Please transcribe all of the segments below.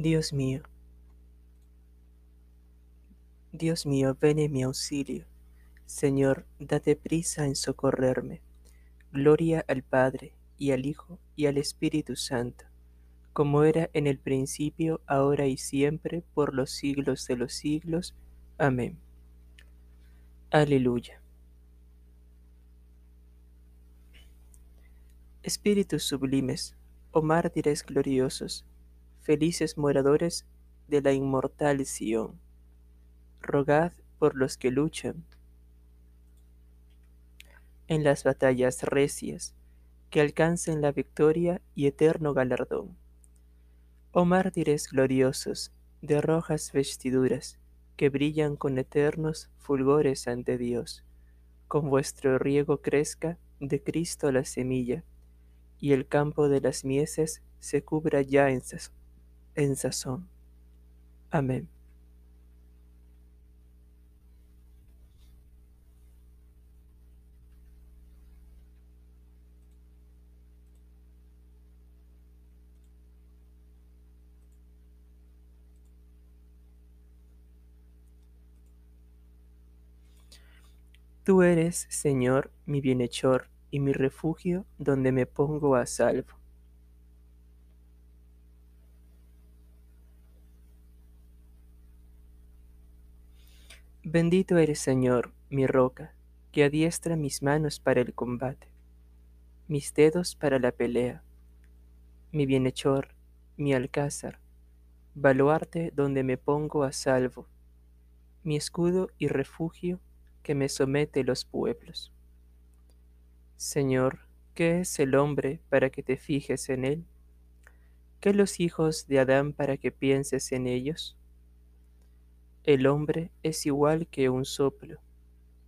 Dios mío, Dios mío, ven en mi auxilio. Señor, date prisa en socorrerme. Gloria al Padre, y al Hijo, y al Espíritu Santo, como era en el principio, ahora y siempre, por los siglos de los siglos. Amén. Aleluya. Espíritus sublimes, oh mártires gloriosos, felices moradores de la inmortal Sión, rogad por los que luchan en las batallas recias, que alcancen la victoria y eterno galardón. Oh mártires gloriosos, de rojas vestiduras, que brillan con eternos fulgores ante Dios, con vuestro riego crezca de Cristo la semilla, y el campo de las mieses se cubra ya en, en sazón. Amén. Tú eres, Señor, mi bienhechor y mi refugio donde me pongo a salvo. Bendito eres, Señor, mi roca, que adiestra mis manos para el combate, mis dedos para la pelea, mi bienhechor, mi alcázar, baluarte donde me pongo a salvo, mi escudo y refugio que me somete los pueblos. Señor, ¿qué es el hombre para que te fijes en él? ¿Qué los hijos de Adán para que pienses en ellos? El hombre es igual que un soplo,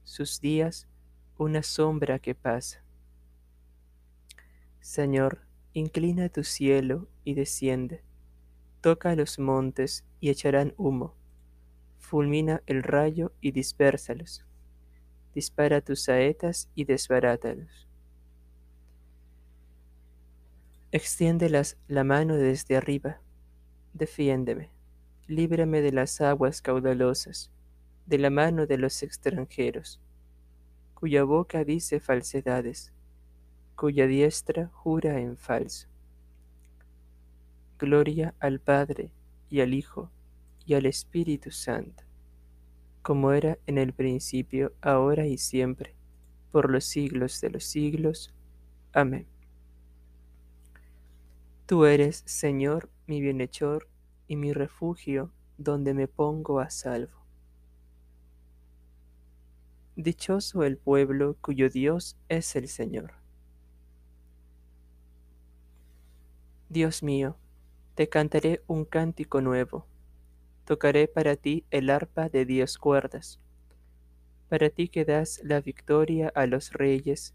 sus días una sombra que pasa. Señor, inclina tu cielo y desciende, toca los montes y echarán humo, fulmina el rayo y dispérsalos dispara tus saetas y desbarátalos. Extiéndelas la mano desde arriba, defiéndeme, líbrame de las aguas caudalosas, de la mano de los extranjeros, cuya boca dice falsedades, cuya diestra jura en falso. Gloria al Padre y al Hijo y al Espíritu Santo como era en el principio, ahora y siempre, por los siglos de los siglos. Amén. Tú eres, Señor, mi bienhechor y mi refugio, donde me pongo a salvo. Dichoso el pueblo cuyo Dios es el Señor. Dios mío, te cantaré un cántico nuevo tocaré para ti el arpa de diez cuerdas. Para ti que das la victoria a los reyes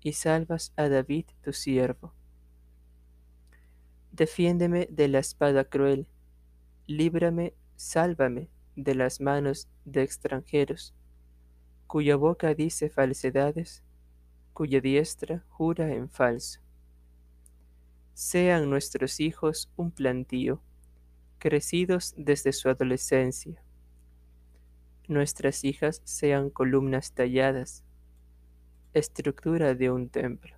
y salvas a David tu siervo. Defiéndeme de la espada cruel, líbrame, sálvame de las manos de extranjeros, cuya boca dice falsedades, cuya diestra jura en falso. Sean nuestros hijos un plantío, crecidos desde su adolescencia. Nuestras hijas sean columnas talladas, estructura de un templo.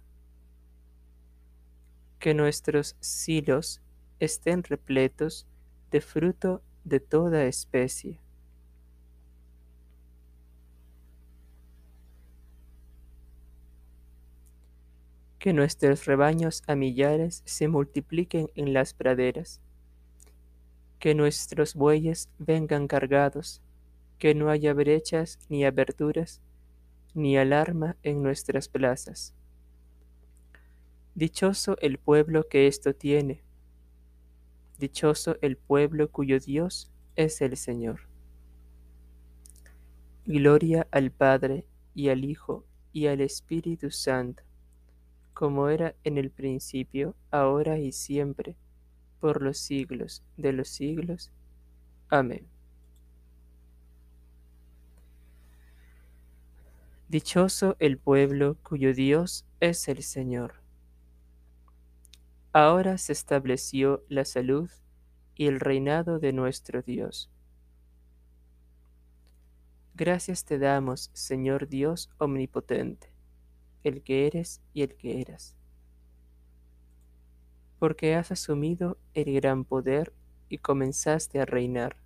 Que nuestros silos estén repletos de fruto de toda especie. Que nuestros rebaños a millares se multipliquen en las praderas que nuestros bueyes vengan cargados, que no haya brechas ni aberturas, ni alarma en nuestras plazas. Dichoso el pueblo que esto tiene, dichoso el pueblo cuyo Dios es el Señor. Gloria al Padre y al Hijo y al Espíritu Santo, como era en el principio, ahora y siempre, por los siglos de los siglos. Amén. Dichoso el pueblo cuyo Dios es el Señor. Ahora se estableció la salud y el reinado de nuestro Dios. Gracias te damos, Señor Dios omnipotente, el que eres y el que eras, porque has asumido el gran poder y comenzaste a reinar.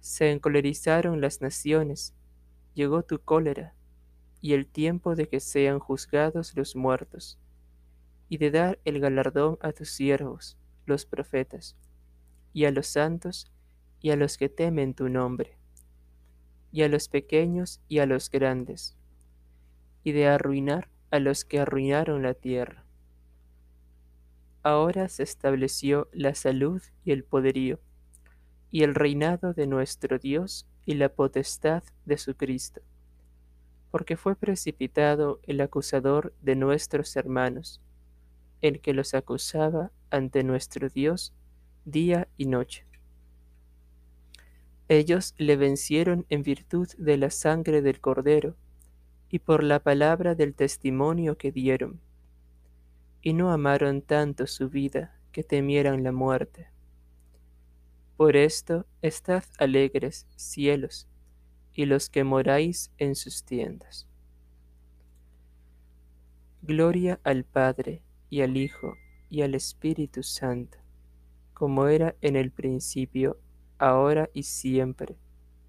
Se encolerizaron las naciones, llegó tu cólera, y el tiempo de que sean juzgados los muertos, y de dar el galardón a tus siervos, los profetas, y a los santos, y a los que temen tu nombre, y a los pequeños y a los grandes, y de arruinar a los que arruinaron la tierra. Ahora se estableció la salud y el poderío, y el reinado de nuestro Dios y la potestad de su Cristo, porque fue precipitado el acusador de nuestros hermanos, el que los acusaba ante nuestro Dios día y noche. Ellos le vencieron en virtud de la sangre del Cordero y por la palabra del testimonio que dieron, y no amaron tanto su vida que temieran la muerte. Por esto estad alegres, cielos, y los que moráis en sus tiendas. Gloria al Padre, y al Hijo, y al Espíritu Santo, como era en el principio, ahora y siempre,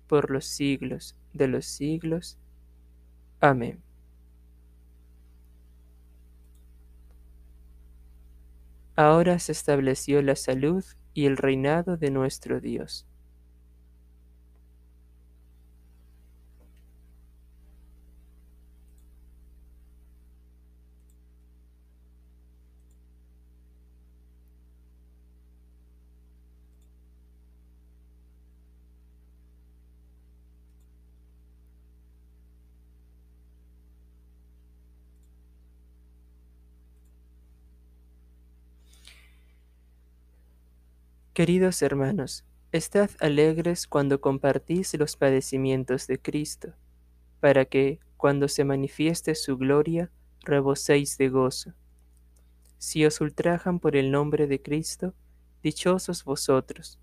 por los siglos de los siglos. Amén. Ahora se estableció la salud y el reinado de nuestro Dios. Queridos hermanos, estad alegres cuando compartís los padecimientos de Cristo, para que, cuando se manifieste su gloria, reboséis de gozo. Si os ultrajan por el nombre de Cristo, dichosos vosotros,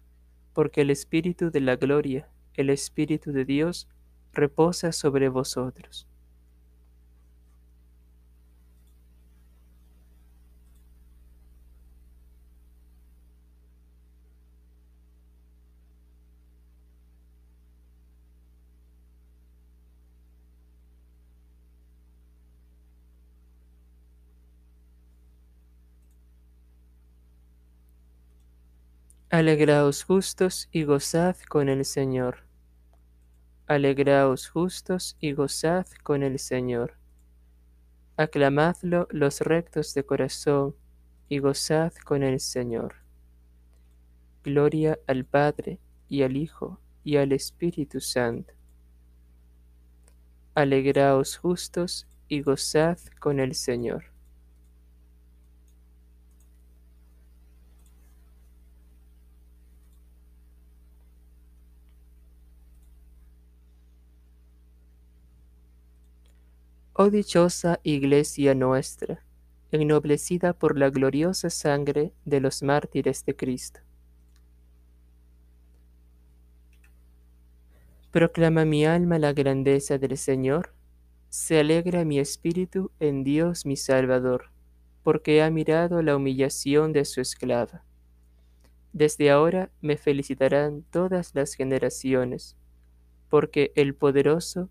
porque el Espíritu de la gloria, el Espíritu de Dios, reposa sobre vosotros. Alegraos justos y gozad con el Señor. Alegraos justos y gozad con el Señor. Aclamadlo los rectos de corazón y gozad con el Señor. Gloria al Padre y al Hijo y al Espíritu Santo. Alegraos justos y gozad con el Señor. Oh dichosa Iglesia nuestra, ennoblecida por la gloriosa sangre de los mártires de Cristo. Proclama mi alma la grandeza del Señor, se alegra mi espíritu en Dios mi Salvador, porque ha mirado la humillación de su esclava. Desde ahora me felicitarán todas las generaciones, porque el poderoso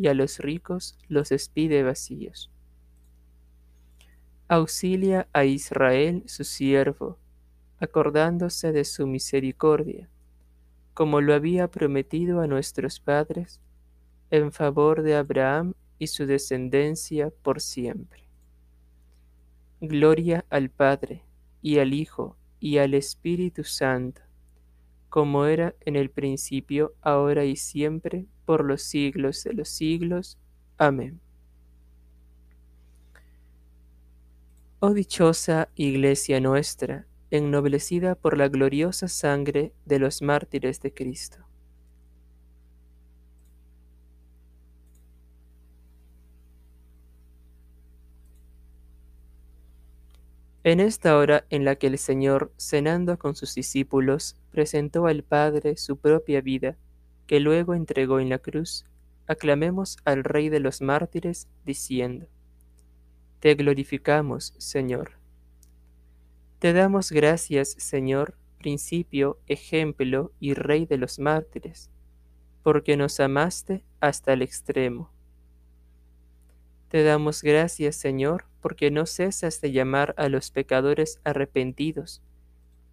y a los ricos los despide vacíos. Auxilia a Israel su siervo, acordándose de su misericordia, como lo había prometido a nuestros padres, en favor de Abraham y su descendencia por siempre. Gloria al Padre, y al Hijo, y al Espíritu Santo, como era en el principio, ahora y siempre, por los siglos de los siglos. Amén. Oh dichosa Iglesia nuestra, ennoblecida por la gloriosa sangre de los mártires de Cristo. En esta hora en la que el Señor, cenando con sus discípulos, presentó al Padre su propia vida, que luego entregó en la cruz, aclamemos al Rey de los mártires, diciendo, Te glorificamos, Señor. Te damos gracias, Señor, principio, ejemplo y Rey de los mártires, porque nos amaste hasta el extremo te damos gracias, Señor, porque no cesas de llamar a los pecadores arrepentidos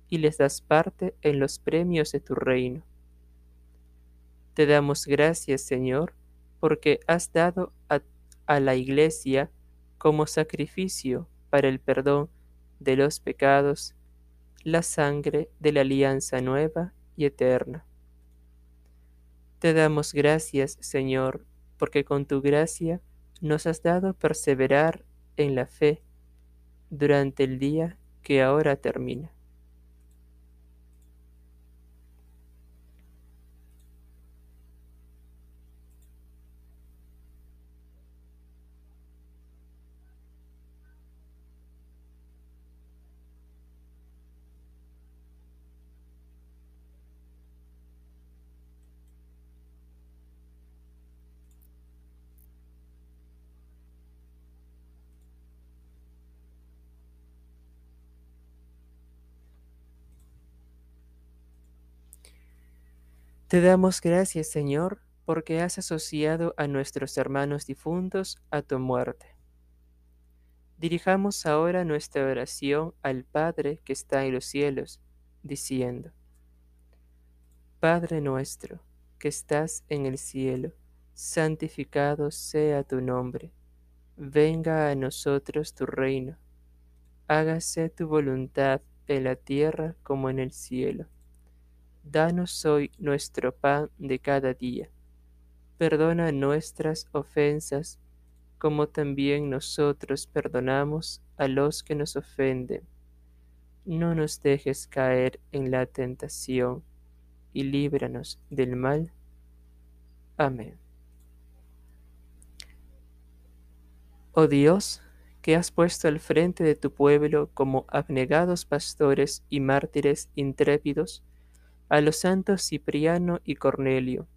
y les das parte en los premios de tu reino. Te damos gracias, Señor, porque has dado a, la Iglesia como sacrificio para el perdón de los pecados la sangre de la alianza nueva y eterna. Te damos gracias, Señor, porque con tu gracia nos has dado perseverar en la fe durante el día que ahora termina. Te damos gracias, Señor, porque has asociado a nuestros hermanos difuntos a tu muerte. Dirijamos ahora nuestra oración al Padre que está en los cielos, diciendo, Padre nuestro, que estás en el cielo, santificado sea tu nombre, venga a nosotros tu reino, hágase tu voluntad en la tierra como en el cielo. Danos hoy nuestro pan de cada día. Perdona nuestras ofensas, como también nosotros perdonamos a los que nos ofenden. No nos dejes caer en la tentación, y líbranos del mal. Amén. Oh Dios, que has puesto al frente de tu pueblo como abnegados pastores y mártires intrépidos, a los santos Cipriano y Cornelio.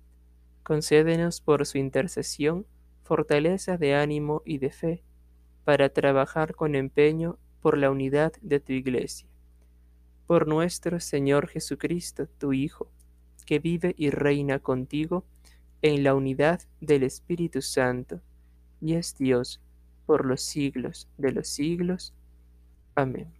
Concédenos por su intercesión fortaleza de ánimo y de fe, para trabajar con empeño por la unidad de tu Iglesia. Por nuestro Señor Jesucristo, tu Hijo, que vive y reina contigo en la unidad del Espíritu Santo, y es Dios por los siglos de los siglos. Amén.